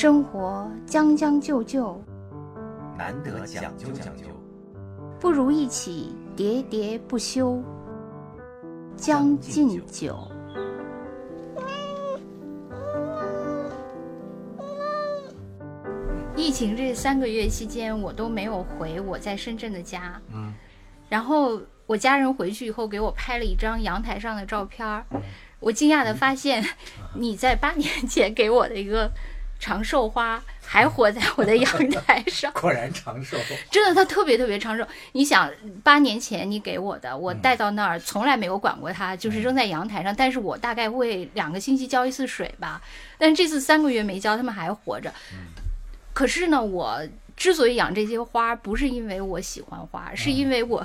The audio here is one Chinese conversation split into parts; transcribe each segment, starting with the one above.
生活将将就就，难得讲究讲究，不如一起喋喋不休。将进酒，疫情这三个月期间，我都没有回我在深圳的家。嗯，然后我家人回去以后给我拍了一张阳台上的照片儿，我惊讶的发现，你在八年前给我的一个长寿花还活在我的阳 台上。果然长寿。真的，它特别特别长寿。你想，八年前你给我的，我带到那儿从来没有管过它，就是扔在阳台上。但是我大概会两个星期浇一次水吧。但是这次三个月没浇，它们还活着。可是呢，我之所以养这些花，不是因为我喜欢花，是因为我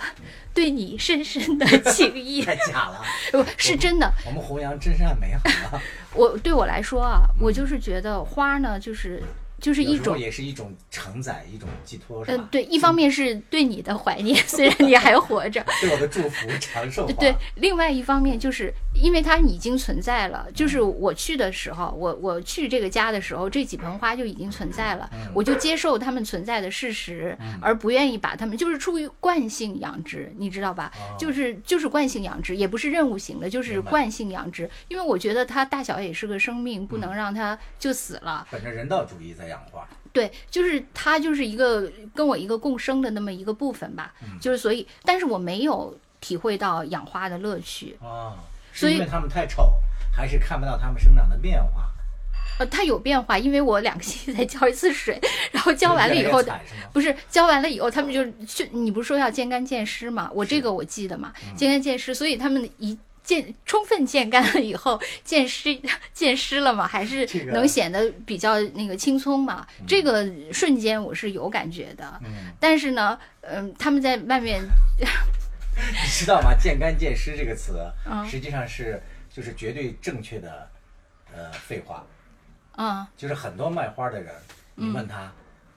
对你深深的情谊。太假了，不是真的。我们弘扬真善美好了。我对我来说啊，我就是觉得花呢，就是就是一种，也是一种承载，一种寄托，是吧？嗯，对，一方面是对你的怀念，虽然你还活着，对我的祝福，长寿。对，另外一方面就是因为它已经存在了，就是我去的时候，我我去这个家的时候，这几盆花就已经存在了，我就接受它们存在的事实，而不愿意把它们，就是出于惯性养殖，你知道吧？就是就是惯性养殖，也不是任务型的，就是惯性养殖，因为我觉得它大小也是个生命，不能让它就死了。本着人道主义在养花。对，就是它就是一个跟我一个共生的那么一个部分吧，就是所以，但是我没有体会到养花的乐趣啊，是因为它们太丑，还是看不到它们生长的变化？呃，它有变化，因为我两个星期才浇一次水，然后浇完了以后，不是浇完了以后，他们就就你不是说要见干见湿嘛？我这个我记得嘛，见干见湿，所以他们一。见充分见干了以后，见湿 见湿了嘛，还是能显得比较那个轻松嘛。这个瞬间我是有感觉的，但是呢，嗯，他们在外面，你知道吗？见干见湿这个词，实际上是就是绝对正确的，呃，废话。嗯，就是很多卖花的人，你问他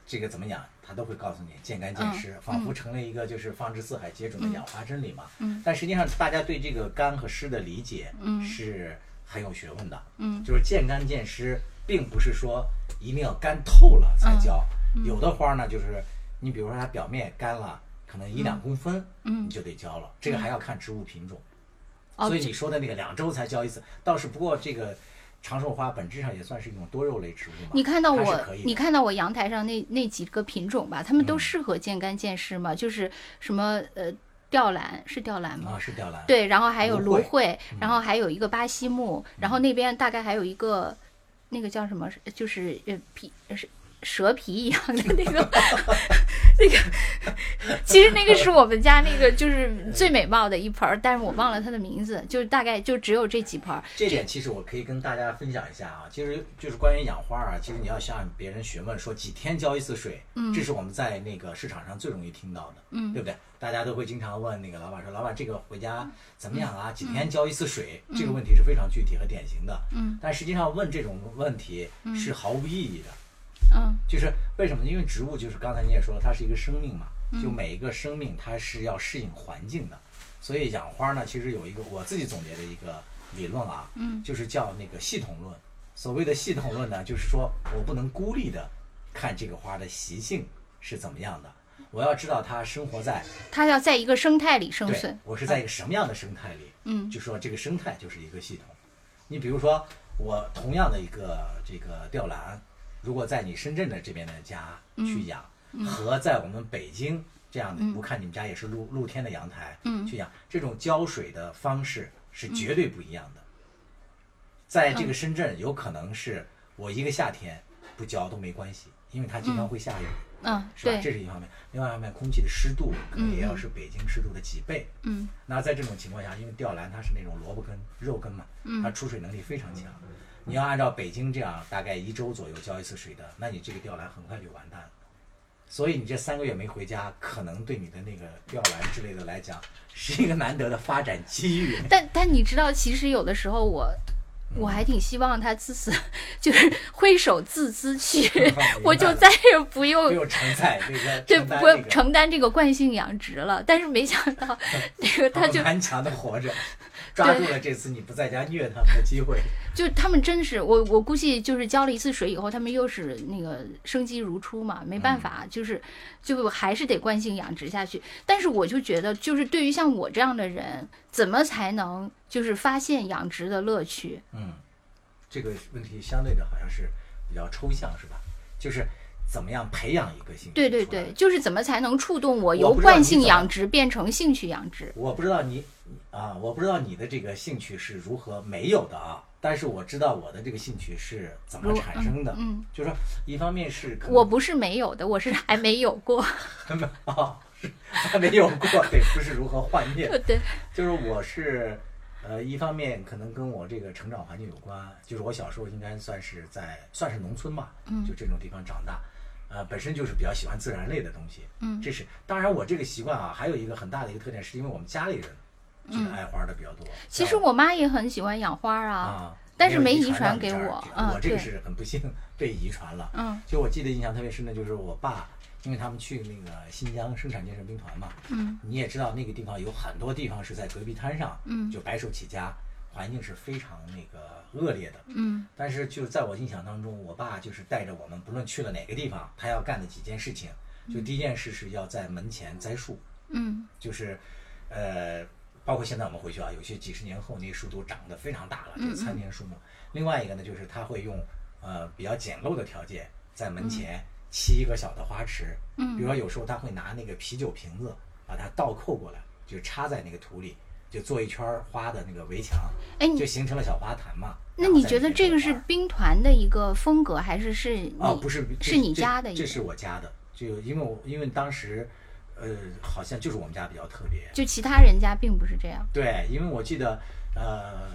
这个怎么养？他都会告诉你见干见湿，仿佛成了一个就是放之四海皆准的养花真理嘛。嗯，但实际上大家对这个干和湿的理解是很有学问的。嗯，就是见干见湿，并不是说一定要干透了才浇。有的花呢，就是你比如说它表面干了，可能一两公分，嗯，你就得浇了。这个还要看植物品种。所以你说的那个两周才浇一次，倒是不过这个。长寿花本质上也算是一种多肉类植物嘛。你看到我，你看到我阳台上那那几个品种吧，它们都适合见干见湿嘛。就是什么呃，吊兰是吊兰吗？啊，是吊兰。对，然后还有芦荟，然后还有一个巴西木，然后那边大概还有一个，那个叫什么？就是呃皮是。蛇皮一样的那个，那个，其实那个是我们家那个就是最美貌的一盆儿，但是我忘了它的名字，就是大概就只有这几盆儿。这点其实我可以跟大家分享一下啊，其实就是关于养花啊，其实你要向别人询问说几天浇一次水，嗯，这是我们在那个市场上最容易听到的，嗯，对不对？大家都会经常问那个老板说，老板这个回家怎么养啊？几天浇一次水？这个问题是非常具体和典型的，嗯，但实际上问这种问题是毫无意义的。嗯，就是为什么？因为植物就是刚才你也说了，它是一个生命嘛，就每一个生命它是要适应环境的，所以养花呢，其实有一个我自己总结的一个理论啊，嗯，就是叫那个系统论。所谓的系统论呢，就是说我不能孤立的看这个花的习性是怎么样的，我要知道它生活在它要在一个生态里生存，我是在一个什么样的生态里，嗯，就说这个生态就是一个系统。你比如说我同样的一个这个吊兰。如果在你深圳的这边的家去养，和在我们北京这样的，我看你们家也是露露天的阳台去养，这种浇水的方式是绝对不一样的。在这个深圳，有可能是我一个夏天不浇都没关系，因为它经常会下雨，嗯，是吧？这是一方面。另外一方面，空气的湿度可能也要是北京湿度的几倍。嗯，那在这种情况下，因为吊兰它是那种萝卜根、肉根嘛，它出水能力非常强。你要按照北京这样，大概一周左右浇一次水的，那你这个吊兰很快就完蛋了。所以你这三个月没回家，可能对你的那个吊兰之类的来讲，是一个难得的发展机遇。但但你知道，其实有的时候我我还挺希望他自此 就是挥手自兹去，我就再也不用承载这个对不承担这个惯性养殖了。但是没想到 那个他就顽强的活着。抓住了这次你不在家虐他们的机会。就他们真是我，我估计就是浇了一次水以后，他们又是那个生机如初嘛，没办法，就是就还是得惯性养殖下去。但是我就觉得，就是对于像我这样的人，怎么才能就是发现养殖的乐趣？嗯，这个问题相对的好像是比较抽象，是吧？就是怎么样培养一个兴趣？对对对，就是怎么才能触动我由惯性养殖变成兴趣养殖？我不知道你啊，我不知道你的这个兴趣是如何没有的啊。但是我知道我的这个兴趣是怎么产生的，嗯，就是说，一方面是我不是没有的，我是还没有过，啊，还没有过，对，不是如何幻灭，对，就是我是，呃，一方面可能跟我这个成长环境有关，就是我小时候应该算是在算是农村嘛，嗯，就这种地方长大，呃，本身就是比较喜欢自然类的东西，嗯，这是当然我这个习惯啊，还有一个很大的一个特点，是因为我们家里人。就是爱花的比较多。其实我妈也很喜欢养花啊，但是没遗传给我。我这个是很不幸被遗传了。嗯，就我记得印象特别深的就是我爸，因为他们去那个新疆生产建设兵团嘛。嗯，你也知道那个地方有很多地方是在戈壁滩上，嗯，就白手起家，环境是非常那个恶劣的。嗯，但是就在我印象当中，我爸就是带着我们，不论去了哪个地方，他要干的几件事情，就第一件事是要在门前栽树。嗯，就是，呃。包括现在我们回去啊，有些几十年后那树都长得非常大了，这参天树木。另外一个呢，就是他会用呃比较简陋的条件，在门前砌一个小的花池。嗯，比如说有时候他会拿那个啤酒瓶子，把它倒扣过来，就插在那个土里，就做一圈花的那个围墙，哎，就形成了小花坛嘛。那你觉得这个是兵团的一个风格，还是是？哦，不是，是你家的，这是我家的。就因为我因为当时。呃，好像就是我们家比较特别，就其他人家并不是这样。对，因为我记得，呃，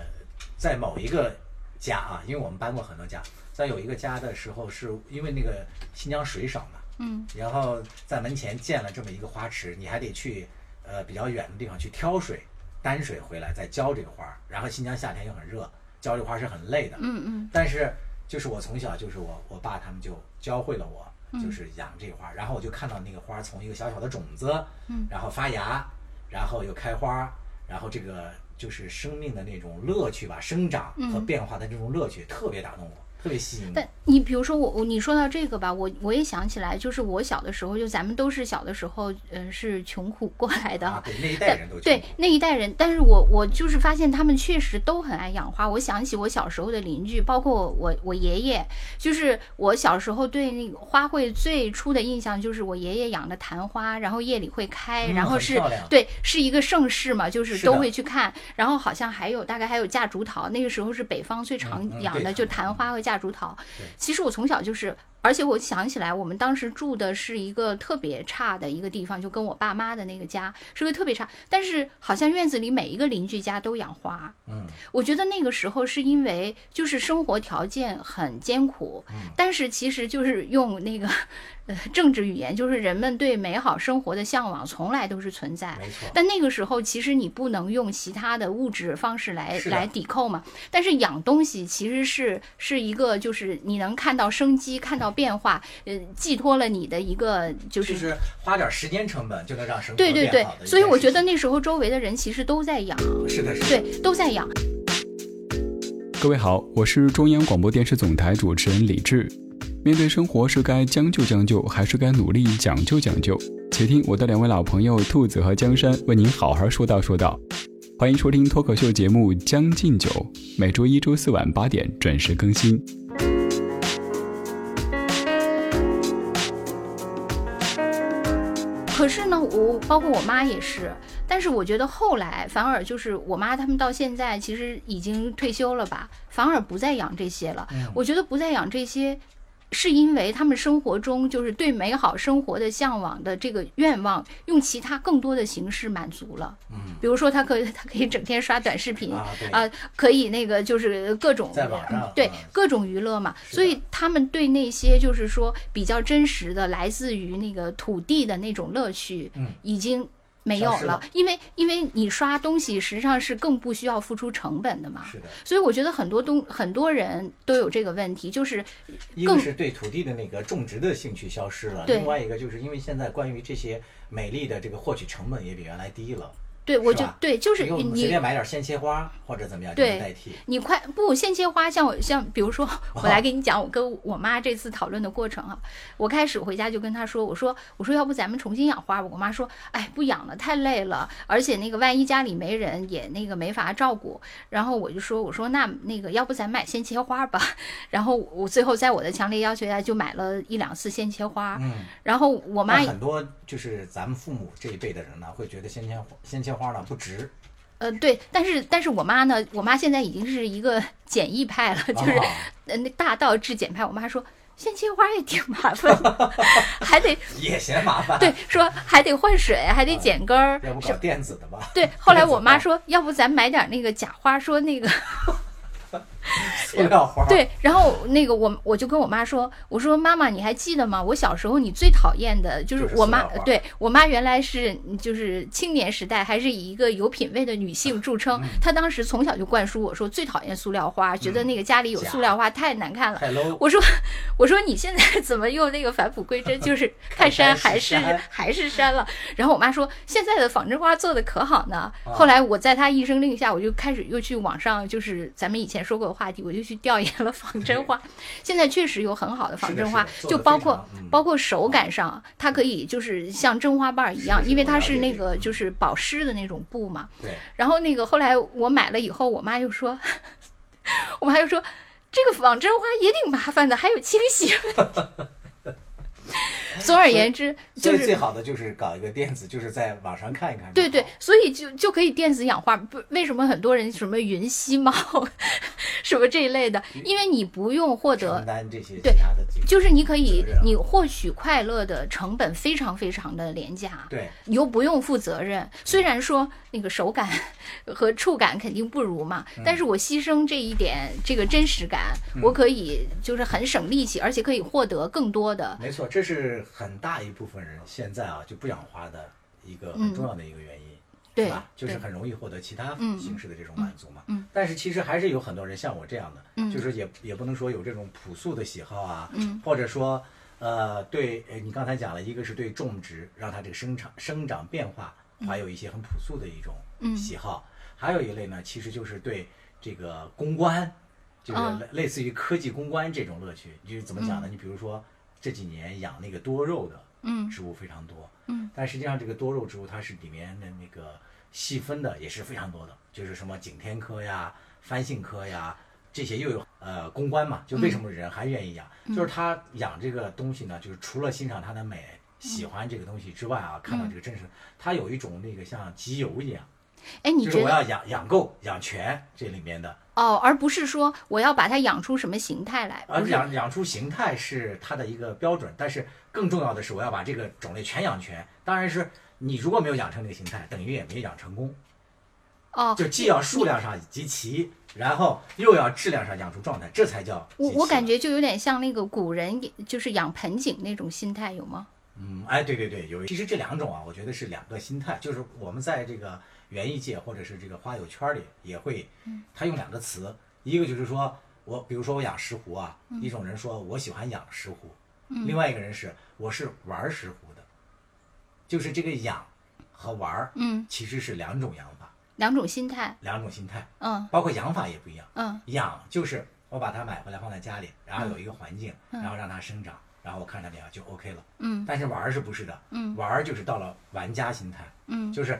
在某一个家啊，因为我们搬过很多家，在有一个家的时候，是因为那个新疆水少嘛，嗯，然后在门前建了这么一个花池，你还得去呃比较远的地方去挑水，担水回来再浇这个花，然后新疆夏天又很热，浇这花是很累的，嗯嗯，但是就是我从小就是我我爸他们就教会了我。就是养这花，然后我就看到那个花从一个小小的种子，嗯，然后发芽，然后又开花，然后这个就是生命的那种乐趣吧，生长和变化的这种乐趣特别打动我。特别吸引。但你比如说我我，你说到这个吧，我我也想起来，就是我小的时候，就咱们都是小的时候，嗯，是穷苦过来的。对那一代人都对那一代人，但是我我就是发现他们确实都很爱养花。我想起我小时候的邻居，包括我我爷爷，就是我小时候对那个花卉最初的印象就是我爷爷养的昙花，然后夜里会开，然后是对是一个盛世嘛，就是都会去看。然后好像还有大概还有嫁竹桃，那个时候是北方最常养的，就昙花和夹。夹竹桃，其实我从小就是，而且我想起来，我们当时住的是一个特别差的一个地方，就跟我爸妈的那个家是个特别差，但是好像院子里每一个邻居家都养花。嗯，我觉得那个时候是因为就是生活条件很艰苦，但是其实就是用那个。呃政治语言就是人们对美好生活的向往，从来都是存在。没错。但那个时候，其实你不能用其他的物质方式来来抵扣嘛。但是养东西其实是是一个，就是你能看到生机，看到变化，呃，寄托了你的一个就是。就是花点时间成本就能让生活对对对，所以我觉得那时候周围的人其实都在养。是的，是的。对，都在养。各位好，我是中央广播电视总台主持人李志。面对生活，是该将就将就，还是该努力讲究讲究？且听我的两位老朋友兔子和江山为您好好说道说道。欢迎收听脱口秀节目《将进酒》，每周一、周四晚八点准时更新。可是呢，我包括我妈也是，但是我觉得后来反而就是我妈他们到现在其实已经退休了吧，反而不再养这些了。我觉得不再养这些。是因为他们生活中就是对美好生活的向往的这个愿望，用其他更多的形式满足了。嗯，比如说他可以他可以整天刷短视频啊，可以那个就是各种在网上对各种娱乐嘛。所以他们对那些就是说比较真实的来自于那个土地的那种乐趣，嗯，已经。没有了，因为因为你刷东西实际上是更不需要付出成本的嘛。是的。所以我觉得很多东很多人都有这个问题，就是一个是对土地的那个种植的兴趣消失了，另外一个就是因为现在关于这些美丽的这个获取成本也比原来低了。对，我就对，就是你随便买点鲜切花或者怎么样就能代替。你快不鲜切花，像我像比如说，我来给你讲我跟我妈这次讨论的过程啊。我开始回家就跟她说，我说我说要不咱们重新养花吧。我妈说，哎，不养了，太累了，而且那个万一家里没人也那个没法照顾。然后我就说，我说那那个要不咱买鲜切花吧。然后我最后在我的强烈要求下就买了一两次鲜切花。嗯。然后我妈很多就是咱们父母这一辈的人呢，会觉得鲜切鲜切花呢不值。呃，对，但是但是我妈呢，我妈现在已经是一个简易派了，就是呃那大道至简派。我妈说鲜切花也挺麻烦，还得 也嫌麻烦。对，说还得换水，还得剪根儿。要不搞电子的吧？对，后来我妈 说，要不咱买点那个假花，说那个。塑料花对，然后那个我我就跟我妈说，我说妈妈，你还记得吗？我小时候你最讨厌的就是我妈，对我妈原来是就是青年时代还是以一个有品位的女性著称，她当时从小就灌输我说最讨厌塑料花，觉得那个家里有塑料花太难看了。我说我说你现在怎么又那个返璞归真，就是 看山还是还是山了。然后我妈说现在的仿真花做的可好呢。后来我在她一声令下，我就开始又去网上就是咱们以前说过的话题，我就。去调研了仿真花，现在确实有很好的仿真花，就包括包括手感上，它可以就是像真花瓣一样，因为它是那个就是保湿的那种布嘛。对。然后那个后来我买了以后，我妈就说，我妈就说这个仿真花也挺麻烦的，还有清洗。总而言之，就是最好的就是搞一个电子，就是在网上看一看。对对，所以就就可以电子氧化。不，为什么很多人什么云吸猫，什么这一类的？因为你不用获得对，就是你可以你获取快乐的成本非常非常的廉价。对，你又不用负责任。虽然说那个手感 和触感肯定不如嘛，但是我牺牲这一点这个真实感，我可以就是很省力气，而且可以获得更多的。没错，这是。很大一部分人现在啊就不养花的一个很重要的一个原因，对吧？就是很容易获得其他形式的这种满足嘛。嗯。但是其实还是有很多人像我这样的，就是也也不能说有这种朴素的喜好啊，或者说呃对，你刚才讲了一个是对种植让它这个生长生长变化还有一些很朴素的一种喜好，还有一类呢，其实就是对这个公关，就是类似于科技公关这种乐趣。就是怎么讲呢？你比如说。这几年养那个多肉的植物非常多，嗯，但实际上这个多肉植物它是里面的那个细分的也是非常多的，就是什么景天科呀、番杏科呀这些又有呃公关嘛，就为什么人还愿意养？就是他养这个东西呢，就是除了欣赏它的美、喜欢这个东西之外啊，看到这个真实，它有一种那个像集邮一样。哎，你觉得我要养养够养全这里面的哦，而不是说我要把它养出什么形态来。而养养出形态是它的一个标准，但是更重要的是我要把这个种类全养全。当然是你如果没有养成那个形态，等于也没养成功。哦，就既要数量上集齐，然后又要质量上养出状态，这才叫。我我感觉就有点像那个古人就是养盆景那种心态，有吗？嗯，哎，对对对，有。其实这两种啊，我觉得是两个心态，就是我们在这个。园艺界或者是这个花友圈里也会，他用两个词，一个就是说我，比如说我养石斛啊，一种人说我喜欢养石斛，另外一个人是我是玩石斛的，就是这个养和玩，嗯，其实是两种养法，两种心态，两种心态，嗯，包括养法也不一样，嗯，养就是我把它买回来放在家里，然后有一个环境，然后让它生长，然后我看着点就 OK 了，嗯，但是玩是不是的，嗯，玩就是到了玩家心态，嗯，就是。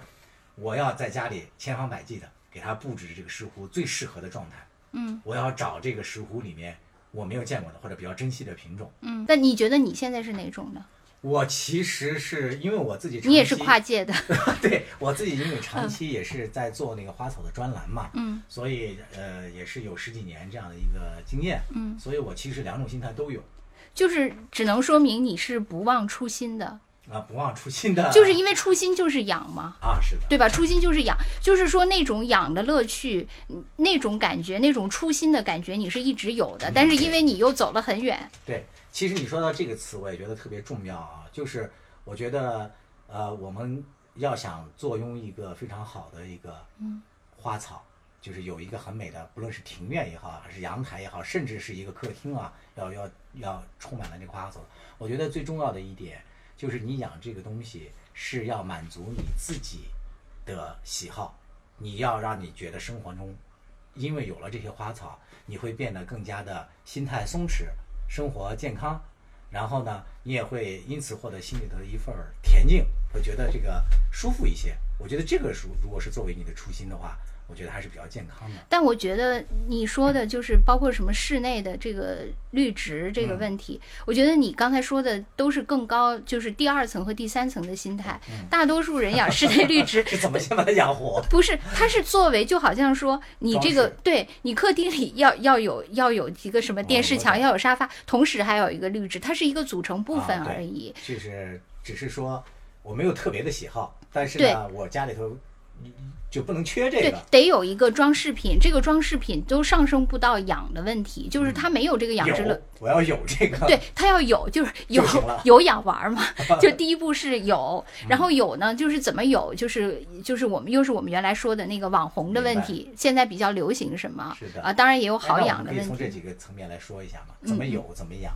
我要在家里千方百计的给他布置这个石斛最适合的状态。嗯，我要找这个石斛里面我没有见过的或者比较珍惜的品种。嗯，那你觉得你现在是哪种呢？我其实是因为我自己，你也是跨界的。对我自己，因为长期也是在做那个花草的专栏嘛，嗯，所以呃也是有十几年这样的一个经验，嗯，所以我其实两种心态都有。就是只能说明你是不忘初心的。啊，不忘初心的，就是因为初心就是养嘛，啊，是的，对吧？初心就是养，就是说那种养的乐趣，那种感觉，那种初心的感觉，你是一直有的。但是因为你又走了很远，对。其实你说到这个词，我也觉得特别重要啊。就是我觉得，呃，我们要想坐拥一个非常好的一个花草，就是有一个很美的，不论是庭院也好，还是阳台也好，甚至是一个客厅啊，要要要充满了那个花草。我觉得最重要的一点。就是你养这个东西是要满足你自己的喜好，你要让你觉得生活中，因为有了这些花草，你会变得更加的心态松弛，生活健康，然后呢，你也会因此获得心里的一份恬静，会觉得这个舒服一些。我觉得这个书如果是作为你的初心的话。我觉得还是比较健康的，但我觉得你说的就是包括什么室内的这个绿植这个问题，我觉得你刚才说的都是更高，就是第二层和第三层的心态。大多数人养室内绿植 是怎么先把它养活？不是，它是作为就好像说你这个对你客厅里要要有要有一个什么电视墙，要有沙发，同时还有一个绿植，它是一个组成部分而已。就是只是说我没有特别的喜好，但是呢，我家里头。就不能缺这个，对得有一个装饰品。这个装饰品都上升不到养的问题，就是它没有这个养殖了。我要有这个，对，它要有，就是 有 有养玩嘛。就第一步是有，然后有呢，就是怎么有，就是就是我们又是我们原来说的那个网红的问题。现在比较流行什么？是的啊，当然也有好养的问题。从这几个层面来说一下嘛，怎么有，怎么养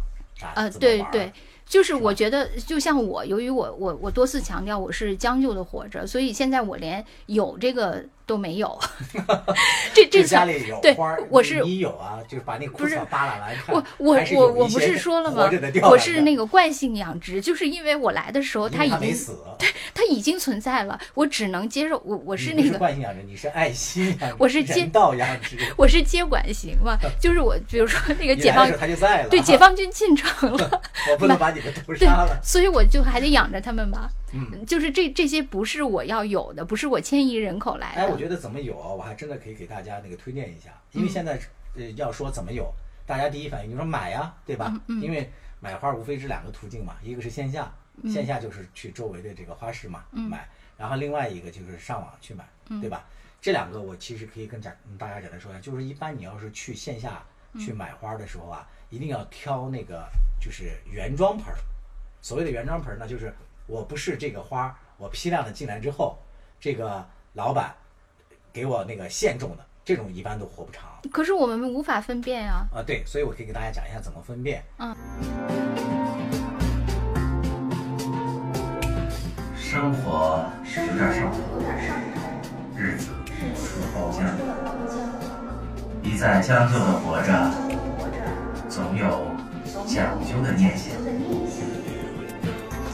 啊？对对。就是我觉得，就像我，由于我我我多次强调我是将就的活着，所以现在我连有这个。都没有，这这家里有花，我是你有啊，就是把那枯草扒拉来看。我我我我不是说了吗？我是那个惯性养殖，就是因为我来的时候它已经死，对，它已经存在了，我只能接受。我我是那个惯性养殖，你是爱心养殖，我是接道养殖，我是接管型嘛，就是我比如说那个解放，他就在了，对，解放军进城了，我不能把你们 屠杀了，所以我就还得养着他们吧。嗯，就是这这些不是我要有的，不是我迁移人口来的。哎，我觉得怎么有啊？我还真的可以给大家那个推荐一下，因为现在呃要说怎么有，大家第一反应就说买呀，对吧？嗯。因为买花无非是两个途径嘛，一个是线下，线下就是去周围的这个花市嘛买，然后另外一个就是上网去买，对吧？这两个我其实可以跟讲大家简单说一下，就是一般你要是去线下去买花的时候啊，一定要挑那个就是原装盆儿。所谓的原装盆儿呢，就是。我不是这个花，我批量的进来之后，这个老板给我那个现种的，这种一般都活不长。可是我们无法分辨呀。啊，对，所以我可以给大家讲一下怎么分辨。嗯。生活有点上头，日子出了包浆，一再将就的活着，总有讲究的念想。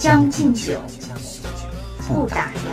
将进酒，不打烊。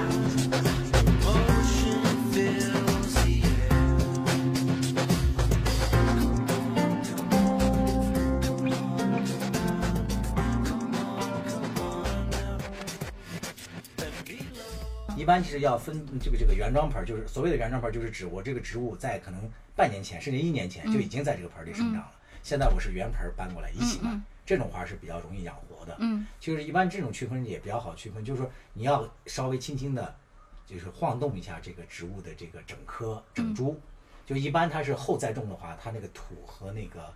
一般其实要分这个这个原装盆，就是所谓的原装盆，就是指我这个植物在可能半年前甚至一年前就已经在这个盆里生长了。现在我是原盆搬过来一起买，这种花是比较容易养活的。嗯，就是一般这种区分也比较好区分，就是说你要稍微轻轻的，就是晃动一下这个植物的这个整颗整株。就一般它是后再种的话，它那个土和那个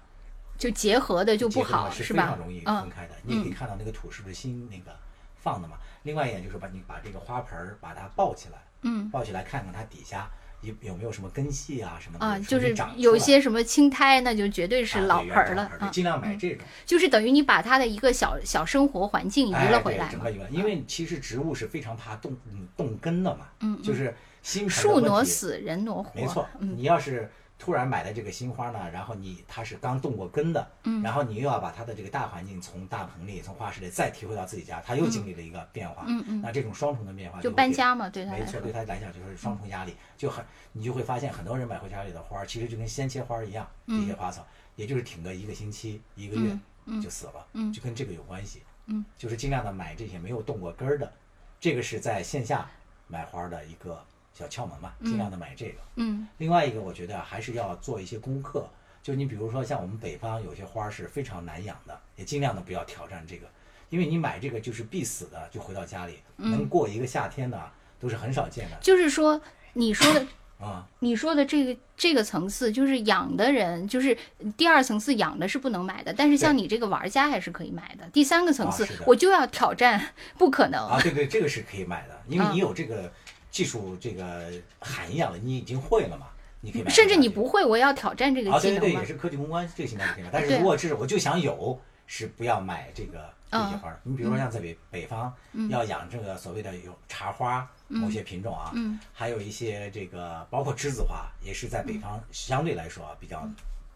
就结合的就不好，是吧？非常容易分开的。你也可以看到那个土是不是新那个放的嘛？另外一点就是把你把这个花盆儿把它抱起来，嗯，抱起来看看它底下。有有没有什么根系啊什么的啊？就是有些什么青苔，那就绝对是老盆儿了啊！尽量买这种，就是等于你把它的一个小小生活环境移了回来。整个移了，因为其实植物是非常怕冻冻根的嘛。嗯，就是新树挪死，人挪活。没错，你要是。突然买的这个新花呢，然后你它是刚动过根的，嗯，然后你又要把它的这个大环境从大棚里、从花室里再提回到自己家，它又经历了一个变化，嗯嗯，那这种双重的变化就搬家嘛，对它没错，对它来讲就是双重压力，就很你就会发现很多人买回家里的花，其实就跟鲜切花一样，这些花草，也就是挺个一个星期、一个月就死了，嗯，就跟这个有关系，嗯，就是尽量的买这些没有动过根儿的，这个是在线下买花的一个。小窍门嘛，尽量的买这个。嗯，另外一个我觉得还是要做一些功课，就你比如说像我们北方有些花是非常难养的，也尽量的不要挑战这个，因为你买这个就是必死的，就回到家里能过一个夏天的都是很少见的。就是说你说的啊，你说的这个这个层次，就是养的人，就是第二层次养的是不能买的，但是像你这个玩家还是可以买的。第三个层次，我就要挑战，不可能啊！对对，这个是可以买的，因为你有这个。技术这个涵养了，你已经会了嘛？你可以甚至你不会，我要挑战这个技能啊，对对对，也是科技公关这个形态可以买。但是如果是我就想有，是不要买这个这些花儿。你比如说像在北北方，要养这个所谓的有茶花某些品种啊，还有一些这个包括栀子花，也是在北方相对来说比较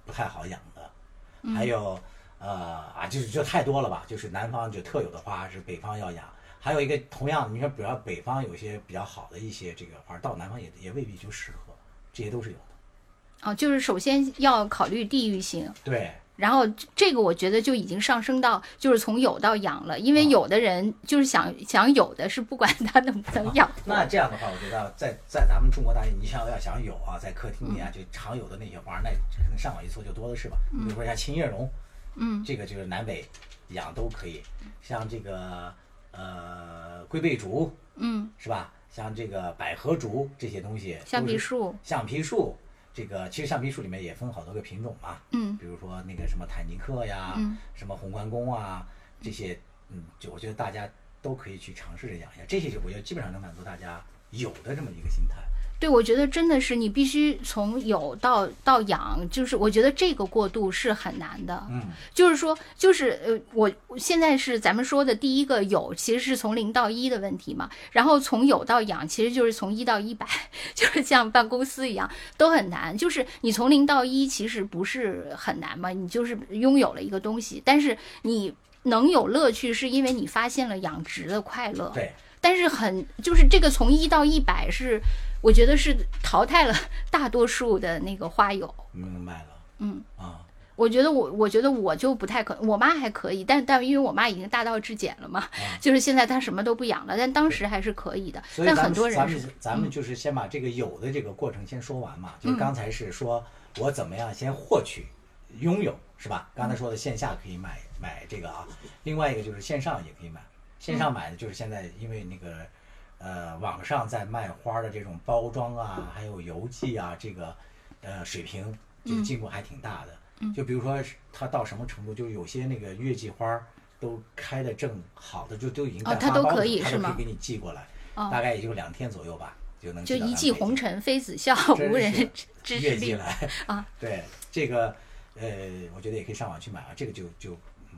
不太好养的。还有呃啊，就是就太多了吧，就是南方就特有的花是北方要养。还有一个同样的，你说比如北方有些比较好的一些这个花，到南方也也未必就适合，这些都是有的。哦，就是首先要考虑地域性。对。然后这个我觉得就已经上升到就是从有到养了，因为有的人就是想想有的是不管他能不能养。那这样的话，我觉得在在咱们中国大地，你想要想有啊，在客厅里啊就常有的那些花，那可能上网一搜就多的是吧？比如说像琴叶榕，嗯，这个就是南北养都可以。像这个呃龟背竹，嗯，是吧？像这个百合竹这些东西，橡皮树，橡皮树。这个其实橡皮树里面也分好多个品种嘛，嗯，比如说那个什么坦尼克呀，嗯，什么红关公啊，这些，嗯，就我觉得大家都可以去尝试着养一下，这些就我觉得基本上能满足大家有的这么一个心态。对，我觉得真的是你必须从有到到养，就是我觉得这个过渡是很难的。嗯，就是说，就是呃，我现在是咱们说的第一个有，其实是从零到一的问题嘛。然后从有到养，其实就是从一到一百，就是像办公司一样都很难。就是你从零到一其实不是很难嘛，你就是拥有了一个东西，但是你能有乐趣，是因为你发现了养殖的快乐。对。但是很就是这个从一到一百是。我觉得是淘汰了大多数的那个花友。明白了。嗯啊，我觉得我我觉得我就不太可，我妈还可以，但但因为我妈已经大道至简了嘛，就是现在她什么都不养了，但当时还是可以的。但很多人，咱们咱们就是先把这个有的这个过程先说完嘛。就是刚才是说我怎么样先获取、拥有，是吧？刚才说的线下可以买买这个啊，另外一个就是线上也可以买。线上买的就是现在因为那个。呃，网上在卖花的这种包装啊，还有邮寄啊，这个呃水平就进步还挺大的。就比如说它到什么程度，就有些那个月季花都开的正好的，就都已经哦，它都可以是吗？可以给你寄过来，大概也就两天左右吧，就能就一骑红尘妃子笑，无人知月季来啊。对这个呃，我觉得也可以上网去买啊，这个就就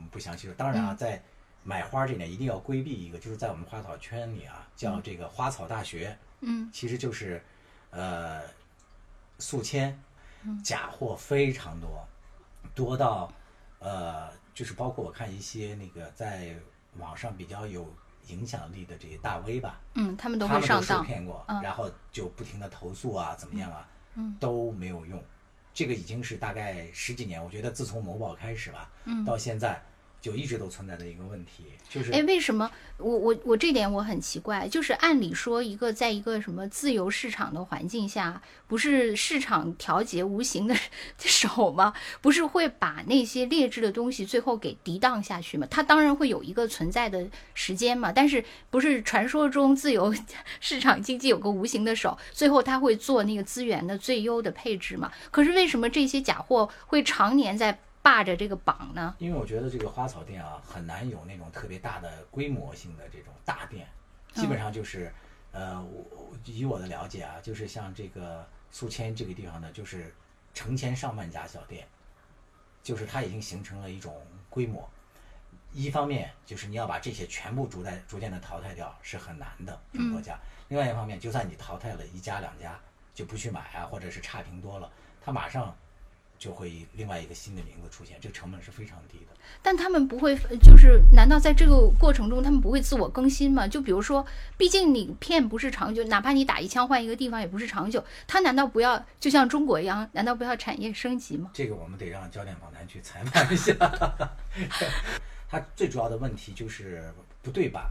不详细了。当然啊，在买花这点一定要规避一个，就是在我们花草圈里啊，叫这个花草大学，嗯，其实就是，呃，宿迁，假货非常多，多到，呃，就是包括我看一些那个在网上比较有影响力的这些大 V 吧，嗯，他们都会上当，骗过，然后就不停的投诉啊，怎么样啊，嗯，都没有用，这个已经是大概十几年，我觉得自从某宝开始吧，嗯，到现在。就一直都存在的一个问题，就是哎，为什么我我我这点我很奇怪，就是按理说一个在一个什么自由市场的环境下，不是市场调节无形的 手吗？不是会把那些劣质的东西最后给涤荡下去吗？它当然会有一个存在的时间嘛，但是不是传说中自由 市场经济有个无形的手，最后他会做那个资源的最优的配置嘛？可是为什么这些假货会常年在？霸着这个榜呢？因为我觉得这个花草店啊，很难有那种特别大的规模性的这种大店，基本上就是，呃，我以我的了解啊，就是像这个宿迁这个地方呢，就是成千上万家小店，就是它已经形成了一种规模。一方面就是你要把这些全部逐代逐渐的淘汰掉是很难的，这么多家。另外一方面，就算你淘汰了一家两家就不去买啊，或者是差评多了，它马上。就会另外一个新的名字出现，这个成本是非常低的。但他们不会，就是难道在这个过程中他们不会自我更新吗？就比如说，毕竟你片不是长久，哪怕你打一枪换一个地方也不是长久。他难道不要就像中国一样，难道不要产业升级吗？这个我们得让焦点访谈去采访一下。他最主要的问题就是不对版。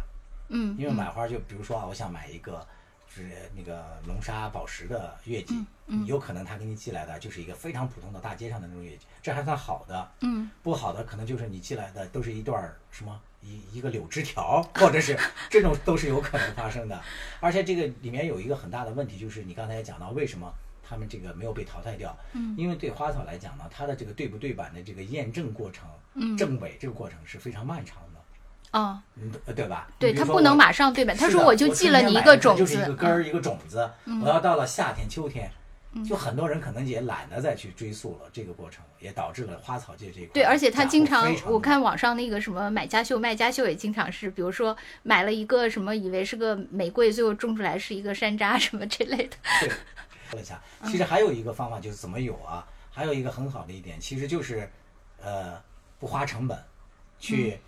嗯，因为买花就比如说啊，我想买一个。是那个龙沙宝石的月季，有可能他给你寄来的就是一个非常普通的大街上的那种月季，这还算好的。嗯，不好的可能就是你寄来的都是一段什么一一个柳枝条，或者是 这种都是有可能发生的。而且这个里面有一个很大的问题，就是你刚才也讲到，为什么他们这个没有被淘汰掉？嗯，因为对花草来讲呢，它的这个对不对版的这个验证过程，嗯，证伪这个过程是非常漫长。啊，嗯，对吧？对他不能马上对吧？他说我就寄了你一个种子，就是一个根儿，一个种子。我要到了夏天、秋天，就很多人可能也懒得再去追溯了这个过程，也导致了花草界这一块对，而且他经常，我看网上那个什么买家秀、卖家秀也经常是，比如说买了一个什么，以为是个玫瑰，最后种出来是一个山楂什么这类的。对，问一下，其实还有一个方法就是怎么有啊？还有一个很好的一点，其实就是，呃，不花成本，去，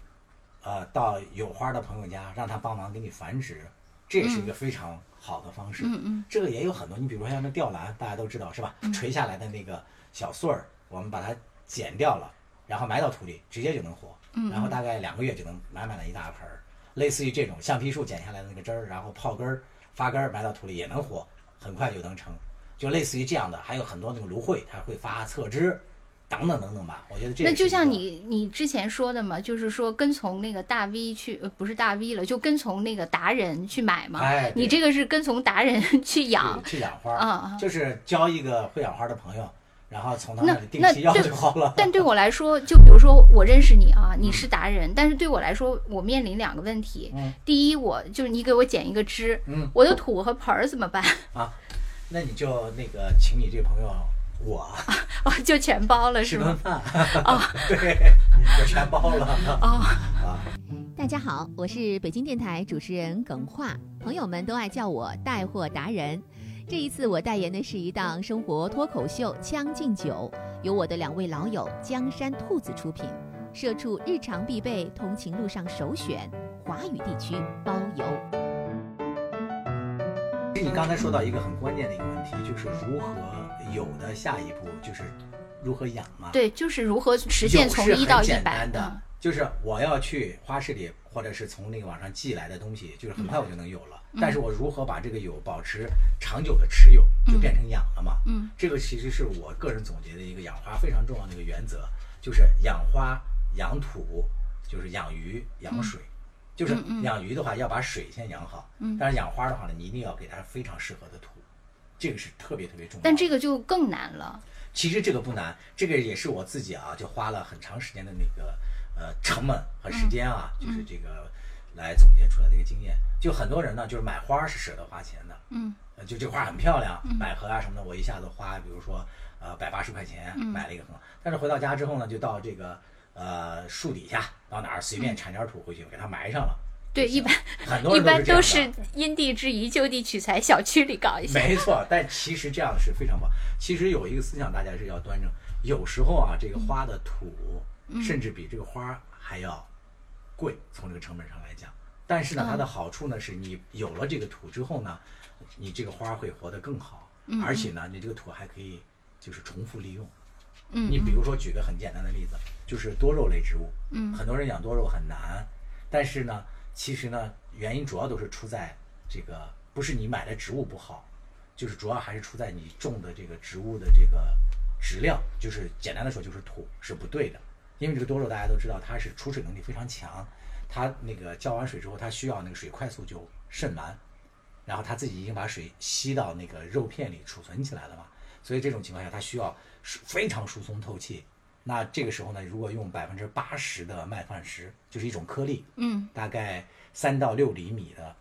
呃，到有花的朋友家，让他帮忙给你繁殖，这也是一个非常好的方式。嗯嗯这个也有很多，你比如说像那吊兰，大家都知道是吧？垂下来的那个小穗儿，我们把它剪掉了，然后埋到土里，直接就能活。嗯然后大概两个月就能满满的一大盆儿。类似于这种橡皮树剪下来的那个枝儿，然后泡根儿、发根儿埋到土里也能活，很快就能成。就类似于这样的，还有很多那个芦荟，它会发侧枝，等等等等吧。我觉得这那就像你你之前说的嘛，就是说跟从那个大 V 去，呃，不是大 V 了，就跟从那个达人去买嘛。哎你这个是跟从达人去养，去养花，啊啊就是交一个会养花的朋友，然后从他那那里定期要对就好了。但对我来说，就比如说我认识你啊，你是达人，但是对我来说，我面临两个问题。嗯第一，我就是你给我剪一个枝，嗯我的土和盆儿怎么办？啊，那你就那个请你这个朋友我 哦，就全包了吃是顿吗？饭，啊 对，就全包了哦，啊。大家好，我是北京电台主持人耿化，朋友们都爱叫我带货达人。这一次我代言的是一档生活脱口秀《将进酒》，由我的两位老友江山兔子出品，社畜日常必备，通勤路上首选，华语地区包邮。其实你刚才说到一个很关键的一个问题，就是如何有的下一步就是如何养嘛。对，就是如何实现从一到一百简单的嗯，就是我要去花市里，或者是从那个网上寄来的东西，就是很快我就能有了。但是我如何把这个有保持长久的持有，就变成养了嘛。嗯，这个其实是我个人总结的一个养花非常重要的一个原则，就是养花、养土，就是养鱼、养水。就是养鱼的话，要把水先养好。嗯，但是养花的话呢，你一定要给它非常适合的土，这个是特别特别重要。但这个就更难了。其实这个不难，这个也是我自己啊，就花了很长时间的那个呃成本和时间啊，嗯就是这个来总结出来的一个经验。就很多人呢，就是买花是舍得花钱的，嗯呃，就这花很漂亮，百合啊什么的，我一下子花，比如说呃百八十块钱嗯买了一个很好，但是回到家之后呢，就到这个呃树底下，到哪儿随便铲点土回去，给它埋上了。嗯对，一般很多一般都是因地制宜，就地取材，小区里搞一下。没错，但其实这样是非常棒。其实有一个思想，大家是要端正。有时候啊，这个花的土，甚至比这个花还要贵，从这个成本上来讲。但是呢，它的好处呢，是你有了这个土之后呢，你这个花会活得更好，而且呢，你这个土还可以就是重复利用。嗯你比如说举个很简单的例子，就是多肉类植物，嗯很多人养多肉很难，但是呢，其实呢，原因主要都是出在这个不是你买的植物不好，就是主要还是出在你种的这个植物的这个质量，就是简单的说就是土是不对的。因为这个多肉大家都知道它是储水能力非常强，它那个浇完水之后，它需要那个水快速就渗完，然后它自己已经把水吸到那个肉片里储存起来了嘛，所以这种情况下它需要非常疏松透气。那这个时候呢，如果用百分之八十的麦饭石，就是一种颗粒，嗯大概三到六厘米的，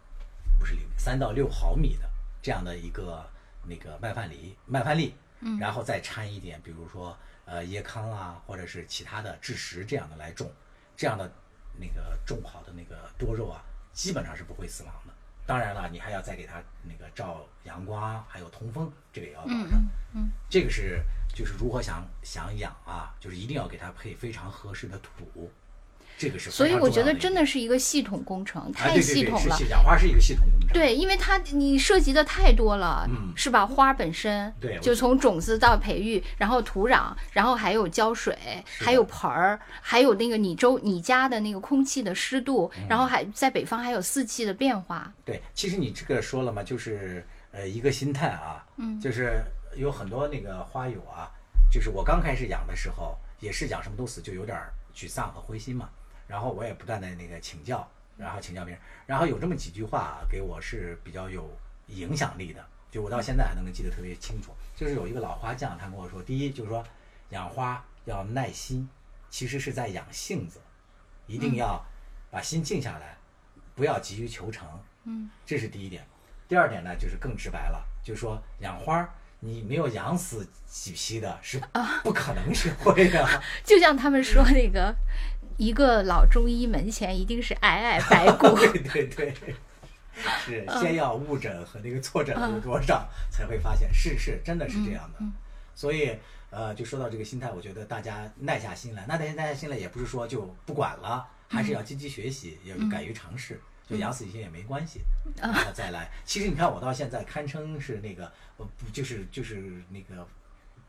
不是厘米，三到六毫米的这样的一个那个麦饭粒，麦饭粒，嗯，然后再掺一点，比如说呃椰糠啊，或者是其他的蛭石这样的来种，这样的那个种好的那个多肉啊，基本上是不会死亡的。当然了，你还要再给它那个照阳光，还有通风，这个也要保证。嗯嗯这个是就是如何想想养啊，就是一定要给它配非常合适的土，这个是非所以我觉得真的是一个系统工程，啊，太系统了。养花是一个系统工程。对，因为它你涉及的太多了，嗯是吧？花本身，对就从种子到培育，然后土壤，然后还有浇水，还有盆儿，还有那个你周你家的那个空气的湿度，嗯然后还在北方还有四季的变化。对，其实你这个说了嘛，就是呃一个心态啊，嗯就是有很多那个花友啊，就是我刚开始养的时候，也是养什么都死，就有点儿沮丧和灰心嘛。然后我也不断的那个请教，然后请教别人，然后有这么几句话，给我是比较有影响力的，就我到现在还能记得特别清楚。就是有一个老花匠，他跟我说，第一就是说养花要耐心，其实是在养性子，一定要把心静下来，不要急于求成。嗯，这是第一点。第二点呢，就是更直白了，就是说养花你没有养死几批的，是不可能学会的。就像他们说那个，一个老中医门前一定是皑皑白骨。对对对，是先要误诊和那个错诊有多少，才会发现是是真的是这样的。所以呃，就说到这个心态，我觉得大家耐下心来，那大家耐下心来也不是说就不管了，还是要积极学习，要敢于尝试。就养死一些也没关系，然后再来。其实你看我到现在堪称是那个，不就是就是那个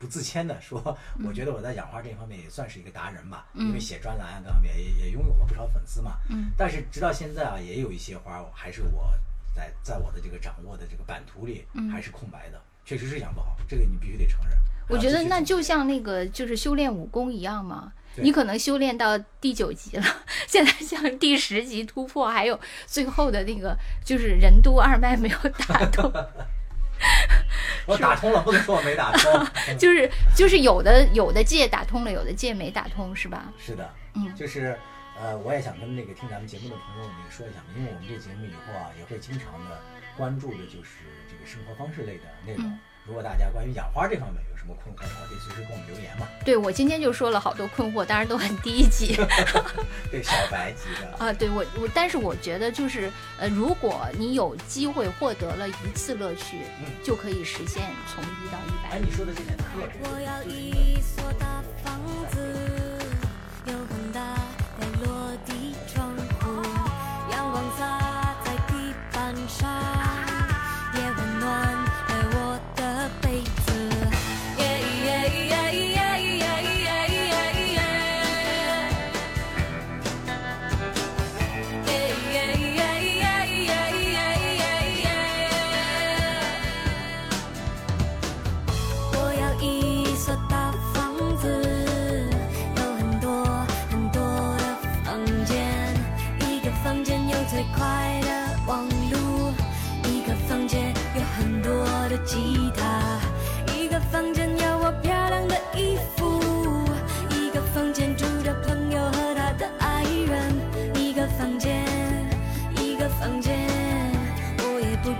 不自谦的说，我觉得我在养花这一方面也算是一个达人吧，因为写专栏啊各方面也也拥有了不少粉丝嘛。嗯。但是直到现在啊，也有一些花还是我在在我的这个掌握的这个版图里还是空白的，确实是养不好，这个你必须得承认。我觉得那就像那个就是修炼武功一样嘛。你可能修炼到第九级了，现在像第十级突破，还有最后的那个就是任督二脉没有打通。我打通了，不能说我没打通。就是就是有的有的界打通了，有的界没打通，是吧？是的，嗯，就是呃，我也想跟那个听咱们节目的朋友那个说一下，因为我们这节目以后啊，也会经常的关注的就是这个生活方式类的内容。如果大家关于养花这方面有什么困惑的话，可以随时给我们留言嘛。对，我今天就说了好多困惑，当然都很低级。对，小白级的。啊，对我我，但是我觉得就是，呃，如果你有机会获得了一次乐趣，嗯，就可以实现从一到一百。哎，你说的这点特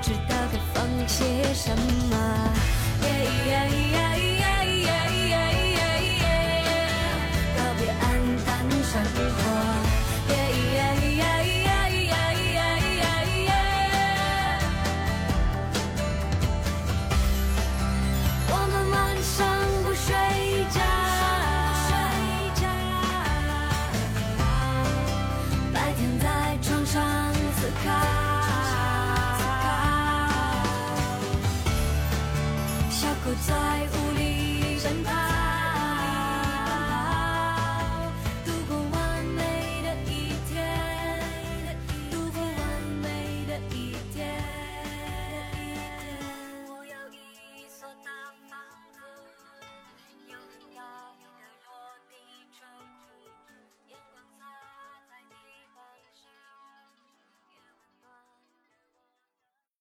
不知道该放弃什么。